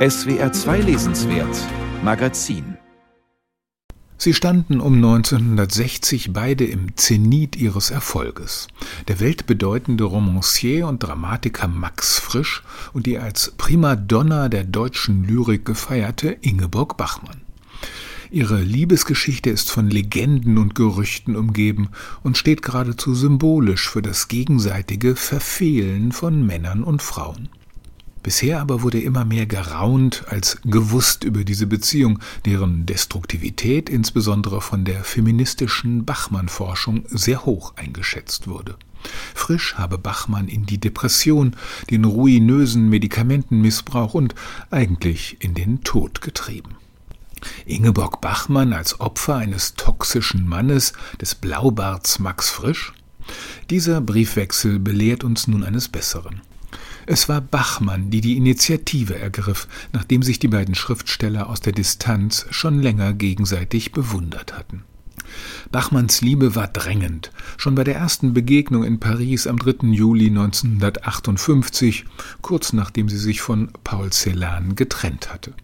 SWR 2 Lesenswert Magazin Sie standen um 1960 beide im Zenit ihres Erfolges. Der weltbedeutende Romancier und Dramatiker Max Frisch und die als Primadonna der deutschen Lyrik gefeierte Ingeborg Bachmann. Ihre Liebesgeschichte ist von Legenden und Gerüchten umgeben und steht geradezu symbolisch für das gegenseitige Verfehlen von Männern und Frauen. Bisher aber wurde immer mehr geraunt als gewusst über diese Beziehung, deren Destruktivität insbesondere von der feministischen Bachmann-Forschung sehr hoch eingeschätzt wurde. Frisch habe Bachmann in die Depression, den ruinösen Medikamentenmissbrauch und eigentlich in den Tod getrieben. Ingeborg Bachmann als Opfer eines toxischen Mannes, des Blaubarts Max Frisch? Dieser Briefwechsel belehrt uns nun eines Besseren. Es war Bachmann, die die Initiative ergriff, nachdem sich die beiden Schriftsteller aus der Distanz schon länger gegenseitig bewundert hatten. Bachmanns Liebe war drängend. Schon bei der ersten Begegnung in Paris am 3. Juli 1958, kurz nachdem sie sich von Paul Celan getrennt hatte.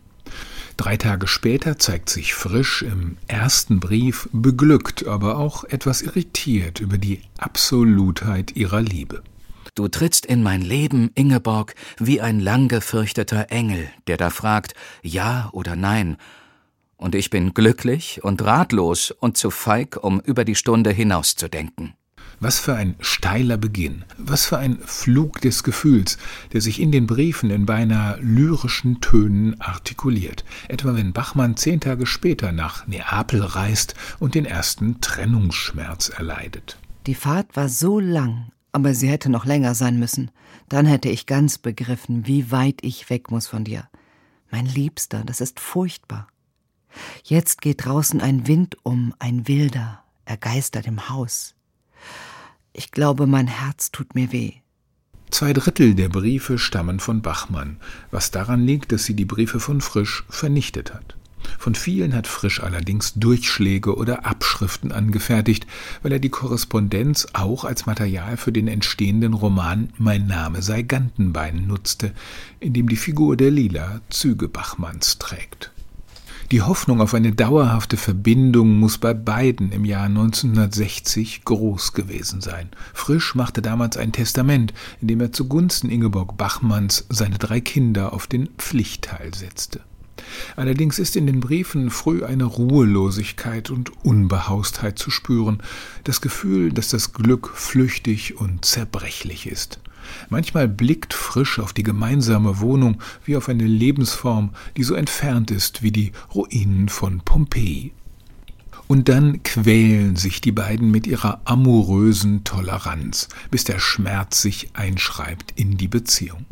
Drei Tage später zeigt sich Frisch im ersten Brief beglückt, aber auch etwas irritiert über die Absolutheit ihrer Liebe. Du trittst in mein Leben, Ingeborg, wie ein lang gefürchteter Engel, der da fragt, ja oder nein. Und ich bin glücklich und ratlos und zu feig, um über die Stunde hinauszudenken. Was für ein steiler Beginn, was für ein Flug des Gefühls, der sich in den Briefen in beinahe lyrischen Tönen artikuliert, etwa wenn Bachmann zehn Tage später nach Neapel reist und den ersten Trennungsschmerz erleidet. Die Fahrt war so lang, aber sie hätte noch länger sein müssen. Dann hätte ich ganz begriffen, wie weit ich weg muss von dir. Mein Liebster, das ist furchtbar. Jetzt geht draußen ein Wind um, ein wilder, er geistert im Haus. Ich glaube, mein Herz tut mir weh. Zwei Drittel der Briefe stammen von Bachmann, was daran liegt, dass sie die Briefe von Frisch vernichtet hat. Von vielen hat Frisch allerdings Durchschläge oder Abschriften angefertigt, weil er die Korrespondenz auch als Material für den entstehenden Roman Mein Name sei Gantenbein nutzte, in dem die Figur der Lila Züge Bachmanns trägt. Die Hoffnung auf eine dauerhafte Verbindung muss bei beiden im Jahr 1960 groß gewesen sein. Frisch machte damals ein Testament, in dem er zugunsten Ingeborg Bachmanns seine drei Kinder auf den Pflichtteil setzte. Allerdings ist in den Briefen früh eine Ruhelosigkeit und Unbehaustheit zu spüren, das Gefühl, dass das Glück flüchtig und zerbrechlich ist. Manchmal blickt frisch auf die gemeinsame Wohnung wie auf eine Lebensform, die so entfernt ist wie die Ruinen von Pompeji. Und dann quälen sich die beiden mit ihrer amourösen Toleranz, bis der Schmerz sich einschreibt in die Beziehung.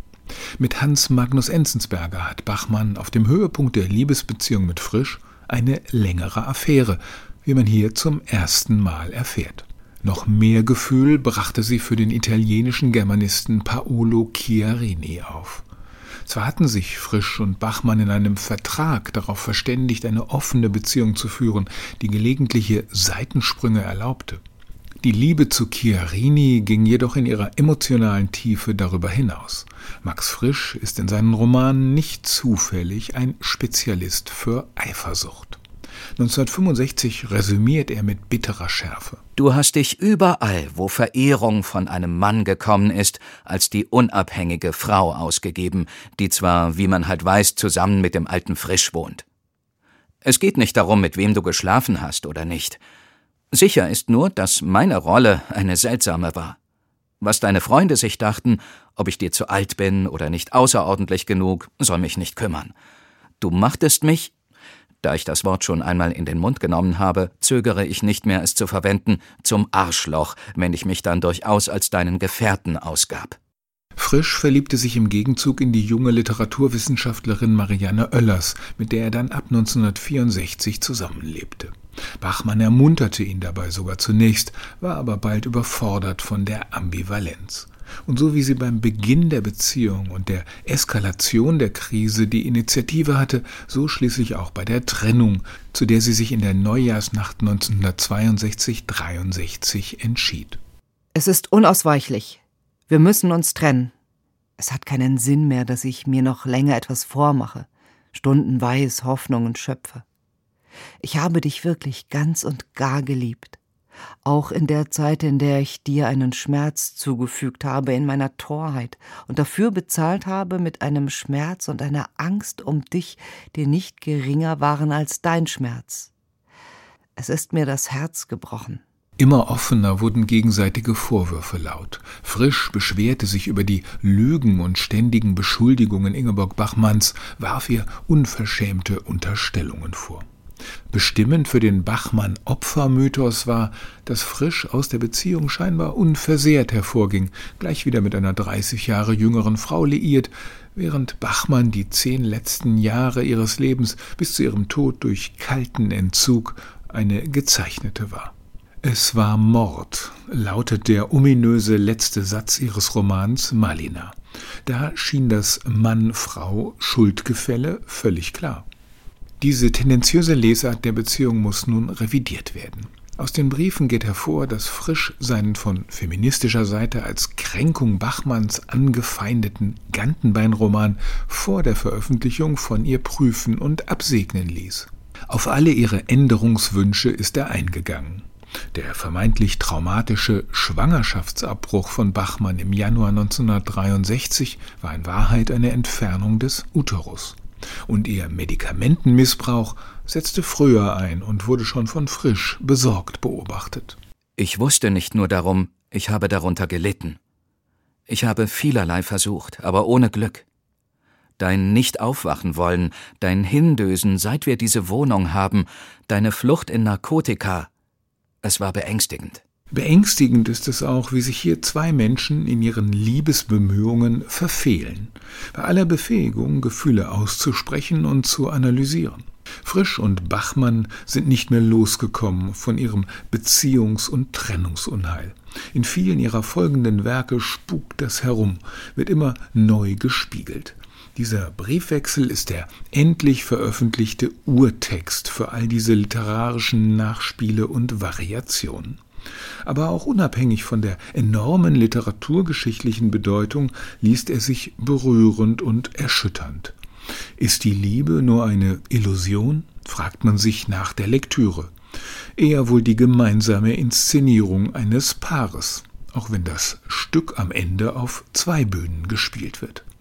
Mit Hans Magnus Enzensberger hat Bachmann auf dem Höhepunkt der Liebesbeziehung mit Frisch eine längere Affäre, wie man hier zum ersten Mal erfährt. Noch mehr Gefühl brachte sie für den italienischen Germanisten Paolo Chiarini auf. Zwar hatten sich Frisch und Bachmann in einem Vertrag darauf verständigt, eine offene Beziehung zu führen, die gelegentliche Seitensprünge erlaubte. Die Liebe zu Chiarini ging jedoch in ihrer emotionalen Tiefe darüber hinaus. Max Frisch ist in seinen Romanen nicht zufällig ein Spezialist für Eifersucht. 1965 resümiert er mit bitterer Schärfe. Du hast dich überall, wo Verehrung von einem Mann gekommen ist, als die unabhängige Frau ausgegeben, die zwar, wie man halt weiß, zusammen mit dem alten Frisch wohnt. Es geht nicht darum, mit wem du geschlafen hast oder nicht. Sicher ist nur, dass meine Rolle eine seltsame war. Was deine Freunde sich dachten, ob ich dir zu alt bin oder nicht außerordentlich genug, soll mich nicht kümmern. Du machtest mich, da ich das Wort schon einmal in den Mund genommen habe, zögere ich nicht mehr, es zu verwenden, zum Arschloch, wenn ich mich dann durchaus als deinen Gefährten ausgab. Frisch verliebte sich im Gegenzug in die junge Literaturwissenschaftlerin Marianne Oellers, mit der er dann ab 1964 zusammenlebte. Bachmann ermunterte ihn dabei sogar zunächst, war aber bald überfordert von der Ambivalenz. Und so wie sie beim Beginn der Beziehung und der Eskalation der Krise die Initiative hatte, so schließlich auch bei der Trennung, zu der sie sich in der Neujahrsnacht 1962-63 entschied. Es ist unausweichlich. Wir müssen uns trennen. Es hat keinen Sinn mehr, dass ich mir noch länger etwas vormache. stundenweis Hoffnungen schöpfe. Ich habe dich wirklich ganz und gar geliebt, auch in der Zeit, in der ich dir einen Schmerz zugefügt habe in meiner Torheit und dafür bezahlt habe mit einem Schmerz und einer Angst um dich, die nicht geringer waren als dein Schmerz. Es ist mir das Herz gebrochen. Immer offener wurden gegenseitige Vorwürfe laut. Frisch beschwerte sich über die Lügen und ständigen Beschuldigungen Ingeborg Bachmanns, warf ihr unverschämte Unterstellungen vor. Bestimmend für den Bachmann-Opfermythos war, dass Frisch aus der Beziehung scheinbar unversehrt hervorging, gleich wieder mit einer 30 Jahre jüngeren Frau liiert, während Bachmann die zehn letzten Jahre ihres Lebens bis zu ihrem Tod durch kalten Entzug eine gezeichnete war. Es war Mord, lautet der ominöse letzte Satz ihres Romans Malina. Da schien das Mann-Frau-Schuldgefälle völlig klar. Diese tendenziöse Lesart der Beziehung muss nun revidiert werden. Aus den Briefen geht hervor, dass Frisch seinen von feministischer Seite als Kränkung Bachmanns angefeindeten Gantenbein-Roman vor der Veröffentlichung von ihr prüfen und absegnen ließ. Auf alle ihre Änderungswünsche ist er eingegangen. Der vermeintlich traumatische Schwangerschaftsabbruch von Bachmann im Januar 1963 war in Wahrheit eine Entfernung des Uterus. Und ihr Medikamentenmissbrauch setzte früher ein und wurde schon von Frisch besorgt beobachtet. Ich wusste nicht nur darum, ich habe darunter gelitten. Ich habe vielerlei versucht, aber ohne Glück. Dein Nicht-Aufwachen wollen, dein Hindösen, seit wir diese Wohnung haben, deine Flucht in Narkotika, es war beängstigend. Beängstigend ist es auch, wie sich hier zwei Menschen in ihren Liebesbemühungen verfehlen, bei aller Befähigung, Gefühle auszusprechen und zu analysieren. Frisch und Bachmann sind nicht mehr losgekommen von ihrem Beziehungs- und Trennungsunheil. In vielen ihrer folgenden Werke spukt das herum, wird immer neu gespiegelt. Dieser Briefwechsel ist der endlich veröffentlichte Urtext für all diese literarischen Nachspiele und Variationen. Aber auch unabhängig von der enormen literaturgeschichtlichen Bedeutung liest er sich berührend und erschütternd. Ist die Liebe nur eine Illusion? fragt man sich nach der Lektüre. Eher wohl die gemeinsame Inszenierung eines Paares, auch wenn das Stück am Ende auf zwei Bühnen gespielt wird.